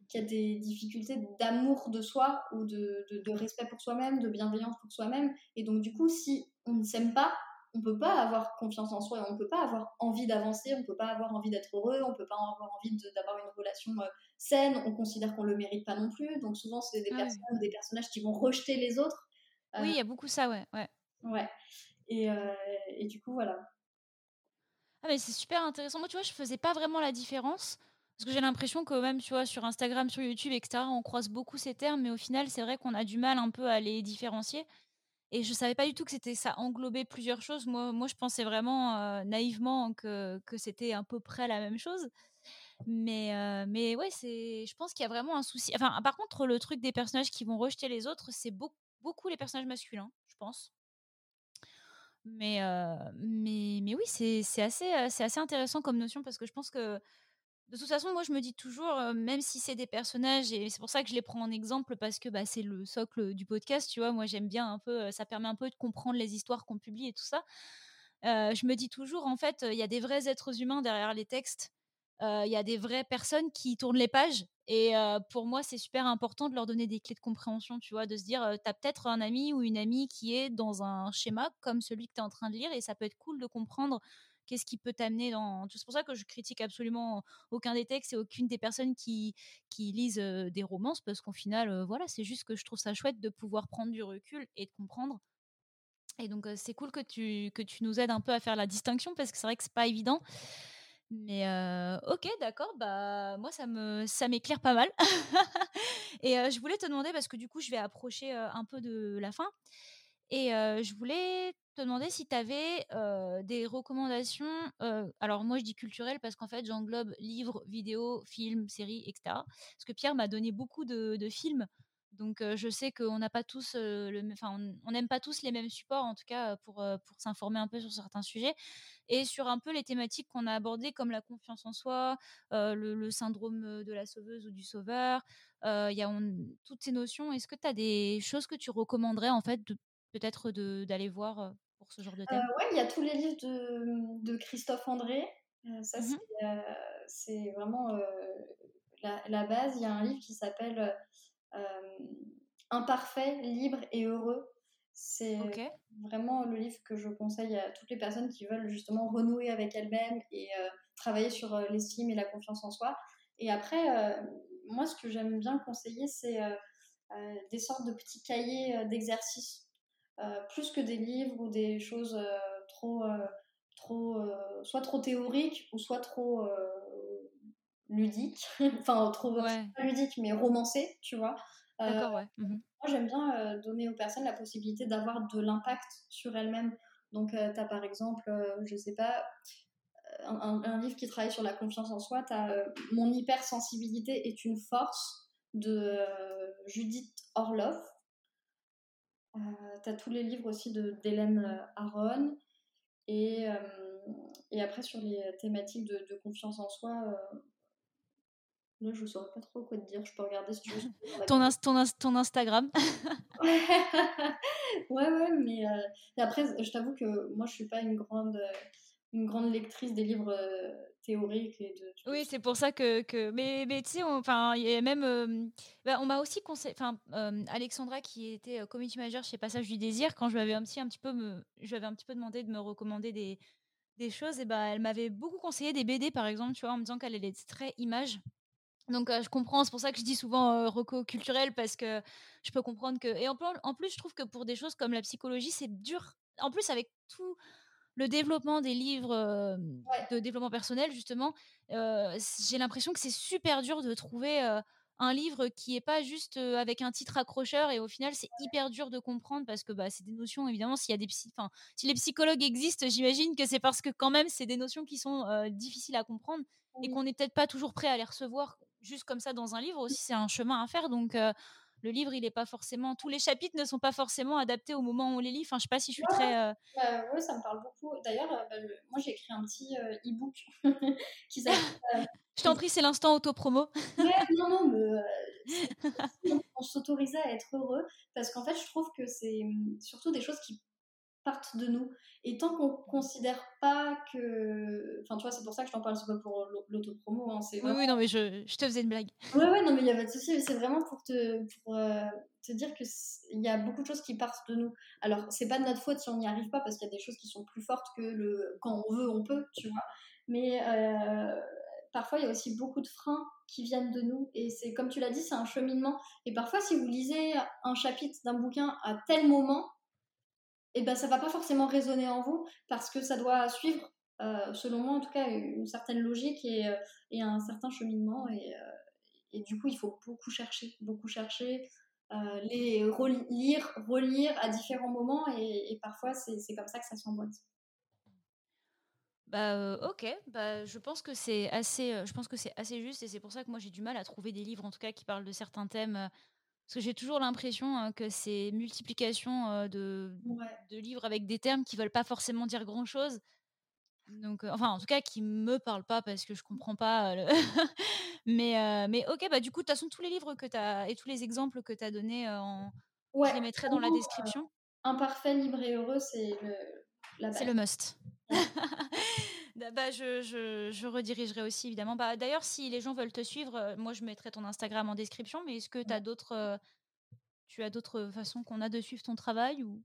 qu'il y a des difficultés d'amour de soi ou de, de, de respect pour soi-même, de bienveillance pour soi-même. Et donc, du coup, si on ne s'aime pas, on peut pas avoir confiance en soi, et on peut pas avoir envie d'avancer, on peut pas avoir envie d'être heureux, on peut pas avoir envie d'avoir une relation euh, saine, on considère qu'on le mérite pas non plus. Donc souvent c'est des personnes ou des personnages qui vont rejeter les autres. oui, il y a beaucoup ça, ouais, ouais. Ouais. Et, euh, et du coup voilà. Ah mais c'est super intéressant. Moi tu vois, je faisais pas vraiment la différence. Parce que j'ai l'impression que même, tu vois, sur Instagram, sur YouTube, etc., on croise beaucoup ces termes, mais au final, c'est vrai qu'on a du mal un peu à les différencier. Et je savais pas du tout que c'était ça englobait plusieurs choses. Moi, moi je pensais vraiment naïvement que, que c'était à peu près la même chose. Mais, mais ouais, c'est, je pense qu'il y a vraiment un souci. Enfin, par contre, le truc des personnages qui vont rejeter les autres, c'est beaucoup les personnages masculins, je pense. Mais, mais, mais oui, c'est assez, c'est assez intéressant comme notion parce que je pense que de toute façon, moi, je me dis toujours, même si c'est des personnages, et c'est pour ça que je les prends en exemple parce que bah, c'est le socle du podcast, tu vois. Moi, j'aime bien un peu, ça permet un peu de comprendre les histoires qu'on publie et tout ça. je me dis toujours, en fait, il y a des vrais êtres humains derrière les textes il y a des vraies personnes qui tournent les pages. Et pour moi, c'est super important de leur donner des clés de compréhension, tu vois, de se dire, tu as peut-être un ami ou une amie qui est dans un schéma comme celui que tu es en train de lire, et ça peut être cool de comprendre qu'est-ce qui peut t'amener dans... C'est pour ça que je critique absolument aucun des textes et aucune des personnes qui, qui lisent des romances, parce qu'au final, voilà, c'est juste que je trouve ça chouette de pouvoir prendre du recul et de comprendre. Et donc, c'est cool que tu, que tu nous aides un peu à faire la distinction, parce que c'est vrai que c'est pas évident. Mais ok, d'accord. Bah moi ça me ça m'éclaire pas mal. et je voulais te demander parce que du coup je vais approcher un peu de la fin. Et je voulais te demander si tu avais des recommandations. alors moi je dis culturelles parce qu'en fait j'englobe livres, vidéos, films, séries, etc. Parce que Pierre m'a donné beaucoup de, de films. Donc je sais qu'on n'a pas tous le, enfin on n'aime pas tous les mêmes supports en tout cas pour pour s'informer un peu sur certains sujets et sur un peu les thématiques qu'on a abordées comme la confiance en soi, le, syndrome de la sauveuse ou du sauveur. Il y a toutes ces notions. Est-ce que tu as des choses que tu recommanderais en fait peut-être d'aller voir pour ce genre de thème? Oui, il y a tous les livres de, de Christophe André. ça mmh c'est vraiment la, la, base. Il y a un livre qui s'appelle Imparfait, libre et heureux. C'est vraiment le livre que je conseille à toutes les personnes qui veulent justement renouer avec elles-mêmes et travailler sur l'estime et la confiance en soi. Et après, moi, ce que j'aime bien conseiller, c'est des sortes de petits cahiers d'exercices, plus que des livres ou des choses trop, trop soit trop théoriques ou soit trop ludiques, enfin trop pas ludiques mais romancées, tu vois. D'accord, ouais. Mmh moi, j'aime bien donner aux personnes la possibilité d'avoir de l'impact sur elles-mêmes. Donc, tu as par exemple, je sais pas, un, livre qui travaille sur la confiance en soi. Tu as Mon hypersensibilité est une force de Judith Orloff. tu as tous les livres aussi d'Hélène Aron. Et, et après, sur les thématiques de, de confiance en soi, Là, je ne saurais pas trop quoi te dire. Je peux regarder si tu veux. ton, ton, ton, Instagram. ouais, ouais, mais euh, après, je t'avoue que moi, je suis pas une grande, une grande lectrice des livres euh, théoriques. Et de, oui, c'est pour ça que. que... Mais, mais tu sais, enfin, il y a même. Euh, bah, on m'a aussi conseillé. Enfin, Alexandra, qui était community manager chez Passage du Désir, quand je lui avais un petit, un petit peu, me, je un petit peu demandé de me recommander des, des choses, et bah, elle m'avait beaucoup conseillé des BD, par exemple, tu vois, en me disant qu'elle est très image. Donc je comprends, c'est pour ça que je dis souvent reco culturel parce que je peux comprendre que et en, en, plus je trouve que pour des choses comme la psychologie c'est dur. En plus avec tout le développement des livres de développement personnel justement, j'ai l'impression que c'est super dur de trouver un livre qui est pas juste avec un titre accrocheur et au final c'est hyper dur de comprendre parce que bah, c'est des notions évidemment s'il y a des enfin si les psychologues existent j'imagine que c'est parce que quand même c'est des notions qui sont difficiles à comprendre et qu'on n'est peut-être pas toujours prêt à les recevoir juste comme ça dans un livre aussi, c'est un chemin à faire. Donc, le livre, il est pas forcément. Tous les chapitres ne sont pas forcément adaptés au moment où on les lit. Enfin, je sais pas si je suis très. Bah, oui, ça me parle beaucoup. D'ailleurs, bah, moi, j'ai écrit un petit e-book qui s'appelle. je t'en prie, c'est l'instant auto-promo. non, non, mais on s'autorisait à être heureux parce qu'en fait, je trouve que c'est mmh, surtout des choses qui partent de nous. Et tant qu'on considère pas que. Enfin, tu vois, c'est pour ça que je t'en parle, c'est pas pour l'autopromo. Hein, oui, oui, non, mais je, je, te faisais une blague. Oui, oui, non, mais il y a pas de souci. C'est vraiment pour te, pour, euh, te dire qu'il y a beaucoup de choses qui partent de nous. Alors, c'est pas de notre faute si on n'y arrive pas, parce qu'il y a des choses qui sont plus fortes que le quand on veut, on peut, tu vois. Mais euh, parfois, il y a aussi beaucoup de freins qui viennent de nous. Et c'est comme tu l'as dit, c'est un cheminement. Et parfois, si vous lisez un chapitre d'un bouquin à tel moment, et ben ça va pas forcément résonner en vous parce que ça doit suivre, euh, selon moi en tout cas, une certaine logique et, euh, et un certain cheminement. Et, euh, et, du coup, il faut beaucoup chercher, beaucoup chercher, les relire, relire à différents moments et, parfois c'est comme ça que ça s'emboîte. Bah ok, bah je pense que c'est assez, je pense que c'est assez juste et c'est pour ça que moi j'ai du mal à trouver des livres en tout cas qui parlent de certains thèmes Parce que j'ai toujours l'impression que c'est multiplication de, de livres avec des termes qui veulent pas forcément dire grand-chose. Donc, enfin, en tout cas, qui me parlent pas parce que je comprends pas. mais, mais ok, bah du coup, de toute façon, tous les livres que tu as et tous les exemples que tu as donnés, je les mettrai dans la description. Imparfait, libre et heureux, c'est le, C'est le must. bah, je, je, je, redirigerai aussi, évidemment. Bah, D'ailleurs, si les gens veulent te suivre, moi, je mettrai ton Instagram en description. Mais est-ce que tu as d'autres tu as d'autres façons qu'on a de suivre ton travail ou?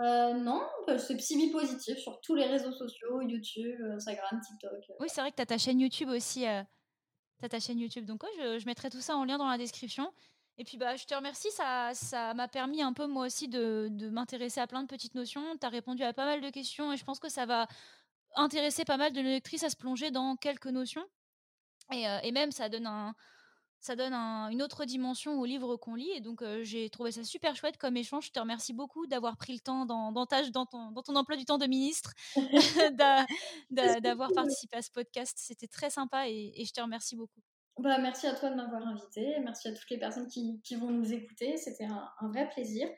Euh, Non, bah, c'est Psybi Positif sur tous les réseaux sociaux, YouTube, Instagram, TikTok. Euh, oui, c'est vrai que tu as ta chaîne YouTube aussi. Euh, tu as ta chaîne YouTube. Donc, je, je, mettrai tout ça en lien dans la description. Et puis, bah, je te remercie. Ça, ça m'a permis un peu, moi aussi, de, de m'intéresser à plein de petites notions. Tu as répondu à pas mal de questions et je pense que ça va intéresser pas mal de lectrices à se plonger dans quelques notions. Et, et même, ça donne un, ça donne une autre dimension au livre qu'on lit. Et donc, j'ai trouvé ça super chouette comme échange. Je te remercie beaucoup d'avoir pris le temps dans, dans, dans, ton, dans ton emploi du temps de ministre, d'avoir participé à ce podcast. C'était très sympa et, je te remercie beaucoup. Bah, merci à toi de m'avoir invité. Merci à toutes les personnes qui, qui vont nous écouter. C'était un, un, vrai plaisir.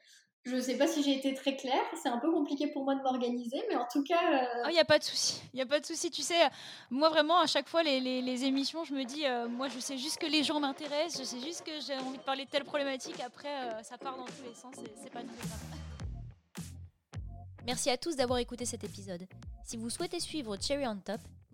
Je ne sais pas si j'ai été très claire, c'est un peu compliqué pour moi de m'organiser, mais en tout cas... Il euh, n'y ah, a pas de souci, il n'y a pas de souci. Tu sais, moi vraiment, à chaque fois, les, les, émissions, je me dis, euh, moi je sais juste que les gens m'intéressent, je sais juste que j'ai envie de parler de telle problématique, après euh, ça part dans tous les sens, c'est pas grave. Merci à tous d'avoir écouté cet épisode. Si vous souhaitez suivre Cherry on Top,